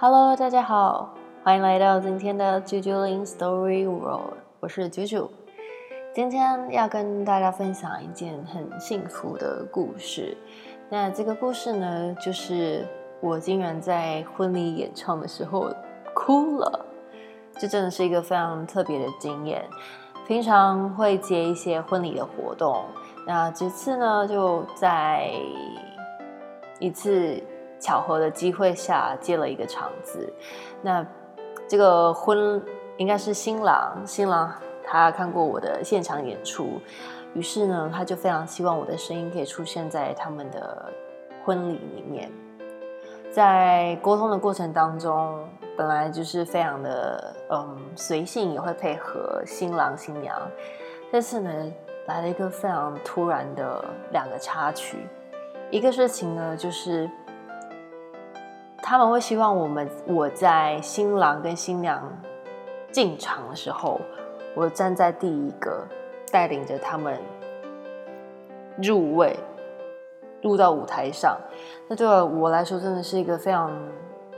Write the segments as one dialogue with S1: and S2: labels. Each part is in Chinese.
S1: Hello，大家好，欢迎来到今天的啾啾林 Story World，我是啾啾。今天要跟大家分享一件很幸福的故事。那这个故事呢，就是我竟然在婚礼演唱的时候哭了。这真的是一个非常特别的经验。平常会接一些婚礼的活动，那这次呢，就在一次。巧合的机会下接了一个场子，那这个婚应该是新郎，新郎他看过我的现场演出，于是呢，他就非常希望我的声音可以出现在他们的婚礼里面。在沟通的过程当中，本来就是非常的嗯随性，也会配合新郎新娘。这次呢，来了一个非常突然的两个插曲，一个事情呢就是。他们会希望我们我在新郎跟新娘进场的时候，我站在第一个，带领着他们入位，入到舞台上。那对我来说，真的是一个非常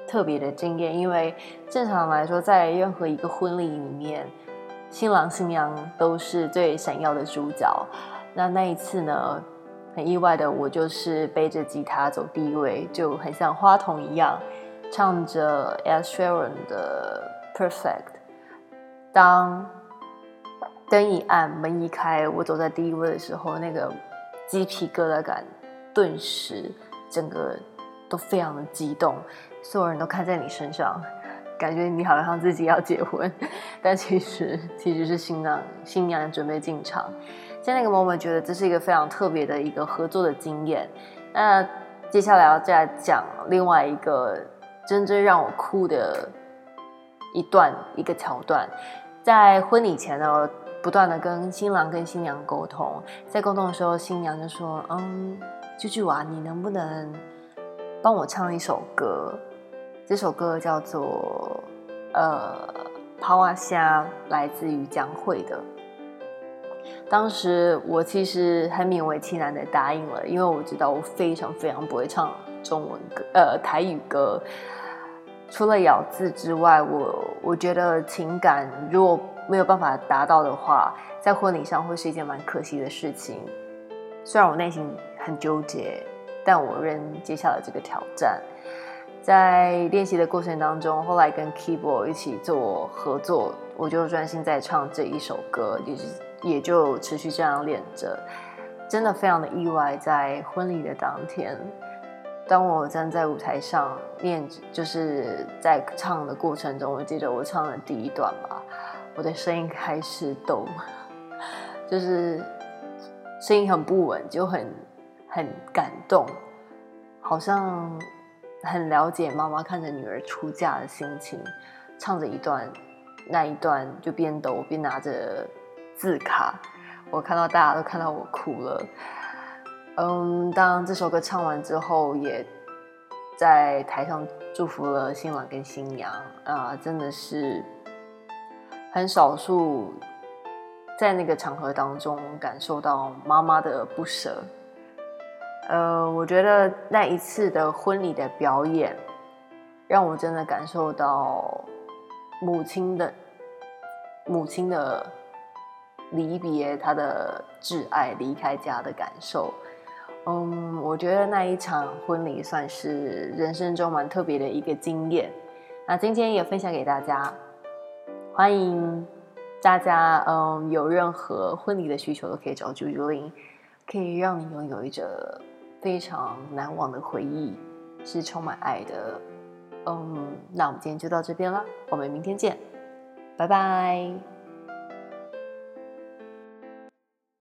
S1: 特别的经验，因为正常来说，在任何一个婚礼里面，新郎新娘都是最闪耀的主角。那那一次呢？很意外的，我就是背着吉他走第一位，就很像花童一样，唱着 Ed Sheeran 的 Perfect。当灯一暗，门一开，我走在第一位的时候，那个鸡皮疙瘩感顿时整个都非常的激动，所有人都看在你身上，感觉你好像自己要结婚，但其实其实是新郎新娘准备进场。在那个 moment 觉得这是一个非常特别的一个合作的经验。那接下来要再讲另外一个真正让我哭的一段一个桥段，在婚礼前呢，不断的跟新郎跟新娘沟通，在沟通的时候，新娘就说：“嗯，舅舅啊，你能不能帮我唱一首歌？这首歌叫做呃《抛啊虾》，来自于江蕙的。”当时我其实很勉为其难的答应了，因为我知道我非常非常不会唱中文歌，呃，台语歌。除了咬字之外，我我觉得情感如果没有办法达到的话，在婚礼上会是一件蛮可惜的事情。虽然我内心很纠结，但我仍接下了这个挑战。在练习的过程当中，后来跟 Keyboard 一起做合作，我就专心在唱这一首歌，就是。也就持续这样练着，真的非常的意外。在婚礼的当天，当我站在舞台上念，就是在唱的过程中，我记得我唱的第一段吧，我的声音开始抖，就是声音很不稳，就很很感动，好像很了解妈妈看着女儿出嫁的心情。唱着一段，那一段就边抖边拿着。字卡，我看到大家都看到我哭了。嗯，当这首歌唱完之后，也在台上祝福了新郎跟新娘啊，真的是很少数在那个场合当中感受到妈妈的不舍。呃，我觉得那一次的婚礼的表演，让我真的感受到母亲的母亲的。离别他的挚爱，离开家的感受。嗯，我觉得那一场婚礼算是人生中蛮特别的一个经验。那今天也分享给大家，欢迎大家，嗯，有任何婚礼的需求都可以找朱朱玲，可以让你拥有一个非常难忘的回忆，是充满爱的。嗯，那我们今天就到这边了，我们明天见，拜拜。